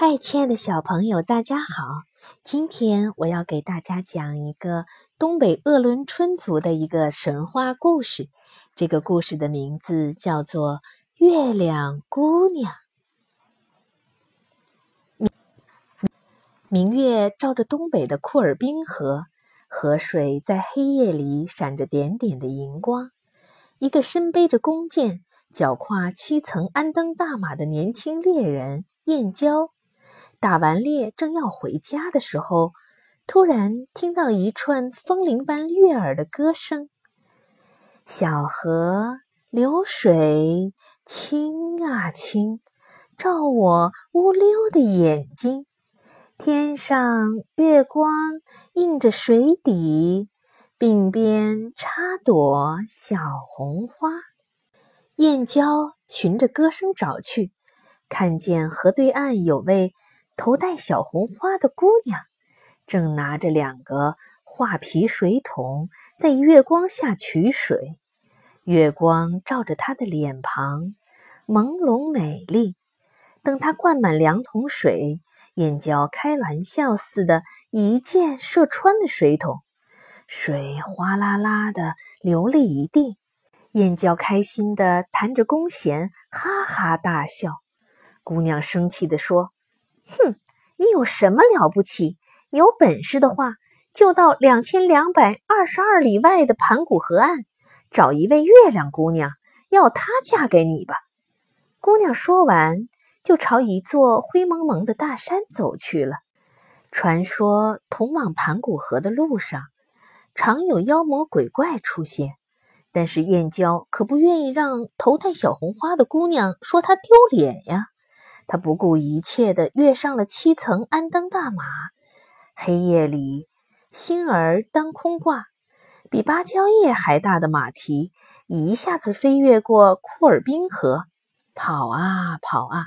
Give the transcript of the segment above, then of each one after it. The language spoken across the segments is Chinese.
嗨，亲爱的小朋友，大家好！今天我要给大家讲一个东北鄂伦春族的一个神话故事。这个故事的名字叫做《月亮姑娘》。明明月照着东北的库尔滨河，河水在黑夜里闪着点点的银光。一个身背着弓箭、脚跨七层安登大马的年轻猎人燕郊。打完猎，正要回家的时候，突然听到一串风铃般悦耳的歌声：“小河流水清啊清，照我乌溜的眼睛。天上月光映着水底，鬓边插朵小红花。”燕郊循着歌声找去，看见河对岸有位。头戴小红花的姑娘，正拿着两个画皮水桶在月光下取水。月光照着她的脸庞，朦胧美丽。等她灌满两桶水，燕郊开玩笑似的，一箭射穿了水桶，水哗啦啦的流了一地。燕郊开心的弹着弓弦，哈哈大笑。姑娘生气地说。哼，你有什么了不起？有本事的话，就到两千两百二十二里外的盘古河岸，找一位月亮姑娘，要她嫁给你吧。姑娘说完，就朝一座灰蒙蒙的大山走去了。传说通往盘古河的路上，常有妖魔鬼怪出现，但是燕郊可不愿意让头戴小红花的姑娘说她丢脸呀。他不顾一切地跃上了七层安登大马，黑夜里，星儿当空挂，比芭蕉叶还大的马蹄一下子飞越过库尔滨河，跑啊跑啊，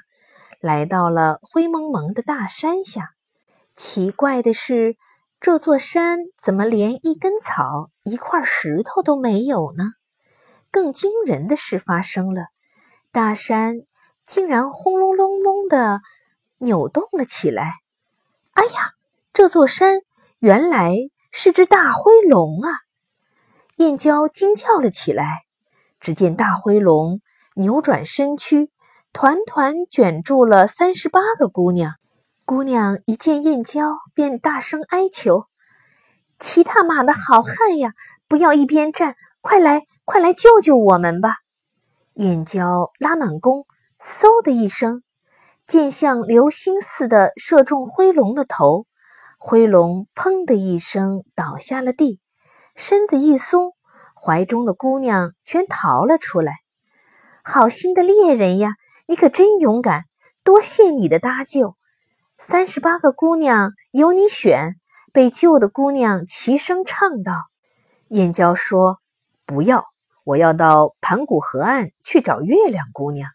来到了灰蒙蒙的大山下。奇怪的是，这座山怎么连一根草、一块石头都没有呢？更惊人的事发生了，大山。竟然轰隆隆隆的扭动了起来！哎呀，这座山原来是只大灰龙啊！燕郊惊叫了起来。只见大灰龙扭转身躯，团团卷住了三十八个姑娘。姑娘一见燕郊，便大声哀求：“骑大马的好汉呀，不要一边站，快来，快来救救我们吧！”燕郊拉满弓。嗖的一声，箭像流星似的射中灰龙的头，灰龙砰的一声倒下了地，身子一松，怀中的姑娘全逃了出来。好心的猎人呀，你可真勇敢！多谢你的搭救，三十八个姑娘由你选。被救的姑娘齐声唱道：“燕郊说，不要，我要到盘古河岸去找月亮姑娘。”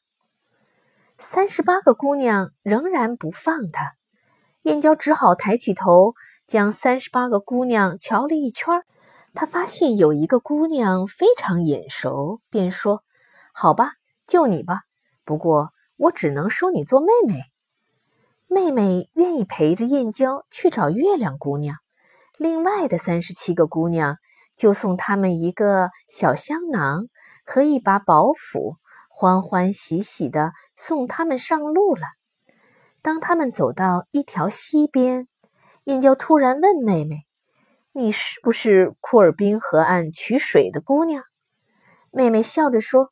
三十八个姑娘仍然不放他，燕郊只好抬起头，将三十八个姑娘瞧了一圈。他发现有一个姑娘非常眼熟，便说：“好吧，就你吧。不过我只能收你做妹妹。”妹妹愿意陪着燕郊去找月亮姑娘。另外的三十七个姑娘就送他们一个小香囊和一把宝斧。欢欢喜喜地送他们上路了。当他们走到一条溪边，燕郊突然问妹妹：“你是不是库尔滨河岸取水的姑娘？”妹妹笑着说：“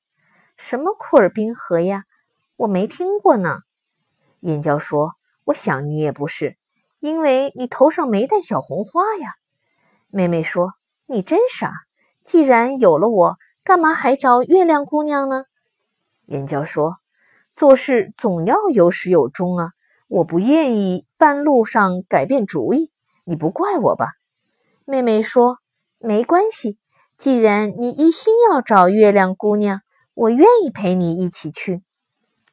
什么库尔滨河呀？我没听过呢。”燕郊说：“我想你也不是，因为你头上没戴小红花呀。”妹妹说：“你真傻！既然有了我，干嘛还找月亮姑娘呢？”燕郊说：“做事总要有始有终啊！我不愿意半路上改变主意，你不怪我吧？”妹妹说：“没关系，既然你一心要找月亮姑娘，我愿意陪你一起去。”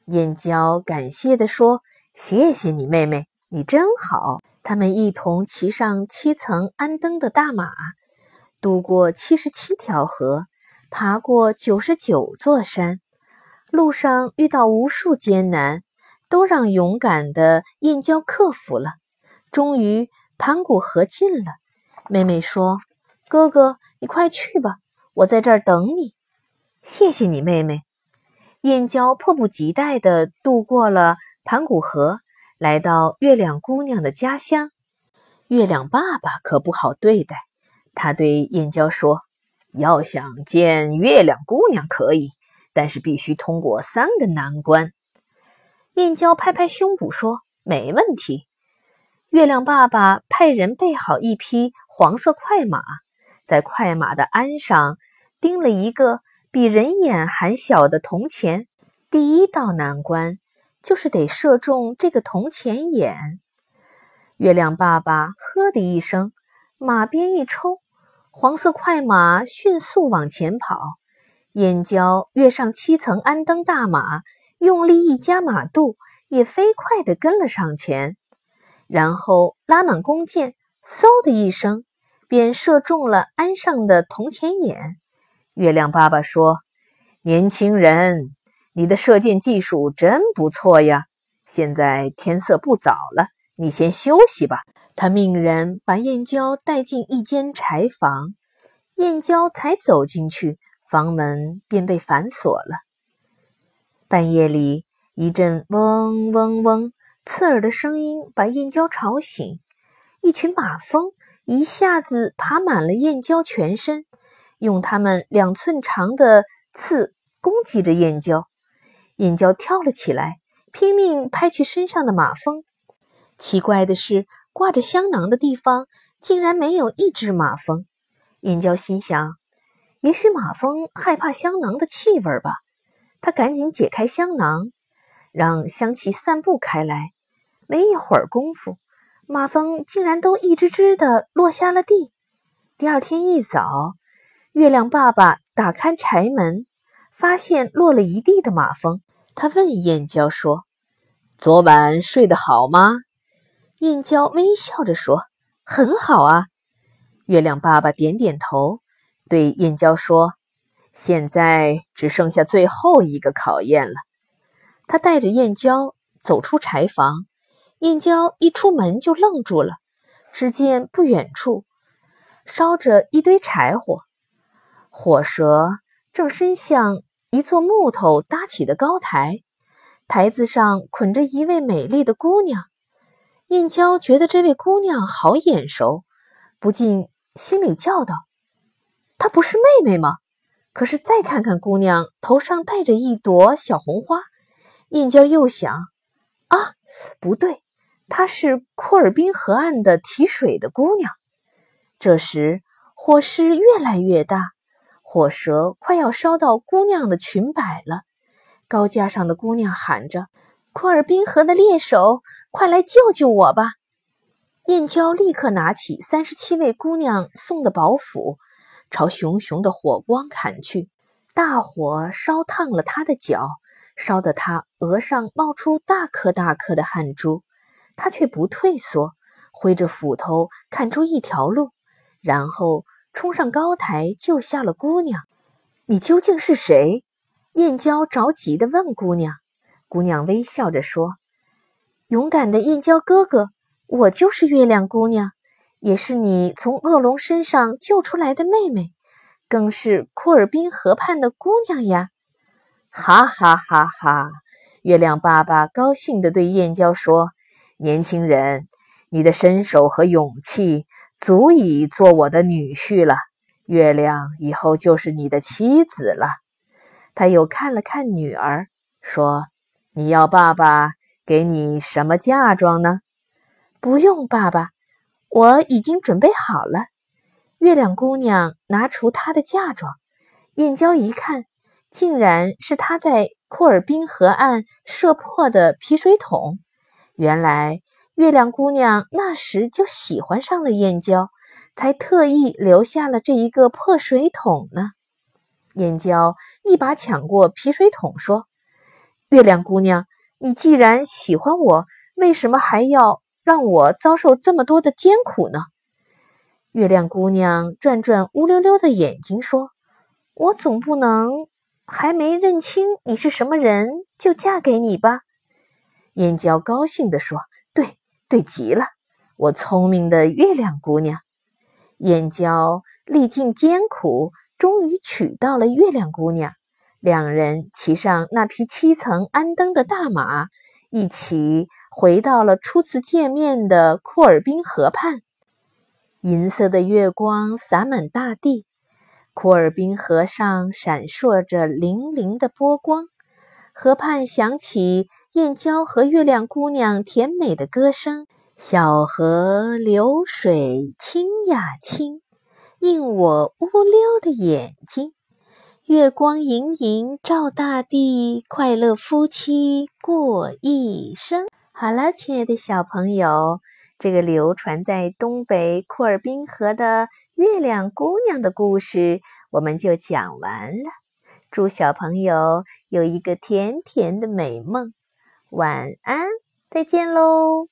燕郊感谢地说：“谢谢你，妹妹，你真好。”他们一同骑上七层安登的大马，渡过七十七条河，爬过九十九座山。路上遇到无数艰难，都让勇敢的燕郊克服了。终于盘古河尽了，妹妹说：“哥哥，你快去吧，我在这儿等你。”谢谢你，妹妹。燕郊迫不及待地渡过了盘古河，来到月亮姑娘的家乡。月亮爸爸可不好对待，他对燕郊说：“要想见月亮姑娘可以，但是必须通过三个难关。”燕郊拍拍胸脯说：“没问题。”月亮爸爸派人备好一匹黄色快马，在快马的鞍上钉了一个。比人眼还小的铜钱，第一道难关就是得射中这个铜钱眼。月亮爸爸呵的一声，马鞭一抽，黄色快马迅速往前跑。燕郊跃上七层鞍灯大马，用力一加马肚，也飞快地跟了上前，然后拉满弓箭，嗖的一声，便射中了鞍上的铜钱眼。月亮爸爸说：“年轻人，你的射箭技术真不错呀！现在天色不早了，你先休息吧。”他命人把燕郊带进一间柴房。燕郊才走进去，房门便被反锁了。半夜里，一阵嗡嗡嗡刺耳的声音把燕郊吵醒。一群马蜂一下子爬满了燕郊全身。用它们两寸长的刺攻击着燕郊，燕郊跳了起来，拼命拍去身上的马蜂。奇怪的是，挂着香囊的地方竟然没有一只马蜂。燕郊心想：也许马蜂害怕香囊的气味吧。他赶紧解开香囊，让香气散布开来。没一会儿功夫，马蜂竟然都一只只的落下了地。第二天一早。月亮爸爸打开柴门，发现落了一地的马蜂。他问燕郊说：“昨晚睡得好吗？”燕郊微笑着说：“很好啊。”月亮爸爸点点头，对燕郊说：“现在只剩下最后一个考验了。”他带着燕郊走出柴房。燕郊一出门就愣住了，只见不远处烧着一堆柴火。火舌正伸向一座木头搭起的高台，台子上捆着一位美丽的姑娘。燕郊觉得这位姑娘好眼熟，不禁心里叫道：“她不是妹妹吗？”可是再看看姑娘头上戴着一朵小红花，燕郊又想：“啊，不对，她是库尔滨河岸的提水的姑娘。”这时火势越来越大。火舌快要烧到姑娘的裙摆了，高架上的姑娘喊着：“库尔滨河的猎手，快来救救我吧！”燕郊立刻拿起三十七位姑娘送的宝斧，朝熊熊的火光砍去。大火烧烫了他的脚，烧得他额上冒出大颗大颗的汗珠，他却不退缩，挥着斧头砍出一条路，然后。冲上高台救下了姑娘，你究竟是谁？燕郊着急地问姑娘。姑娘微笑着说：“勇敢的燕郊哥哥，我就是月亮姑娘，也是你从恶龙身上救出来的妹妹，更是库尔滨河畔的姑娘呀！”哈哈哈哈！月亮爸爸高兴地对燕郊说：“年轻人，你的身手和勇气。”足以做我的女婿了，月亮以后就是你的妻子了。他又看了看女儿，说：“你要爸爸给你什么嫁妆呢？”“不用，爸爸，我已经准备好了。”月亮姑娘拿出她的嫁妆，燕郊一看，竟然是她在库尔滨河岸射破的皮水桶。原来。月亮姑娘那时就喜欢上了燕郊，才特意留下了这一个破水桶呢。燕郊一把抢过皮水桶，说：“月亮姑娘，你既然喜欢我，为什么还要让我遭受这么多的艰苦呢？”月亮姑娘转转乌溜溜的眼睛，说：“我总不能还没认清你是什么人就嫁给你吧？”燕娇高兴地说：“对，对极了，我聪明的月亮姑娘。”燕娇历尽艰苦，终于娶到了月亮姑娘。两人骑上那匹七层安登的大马，一起回到了初次见面的库尔滨河畔。银色的月光洒满大地，库尔滨河上闪烁着粼粼的波光。河畔响起燕郊和月亮姑娘甜美的歌声：“小河流水清呀清，映我乌溜的眼睛。月光盈盈照大地，快乐夫妻过一生。”好了，亲爱的小朋友。这个流传在东北库尔滨河的月亮姑娘的故事，我们就讲完了。祝小朋友有一个甜甜的美梦，晚安，再见喽。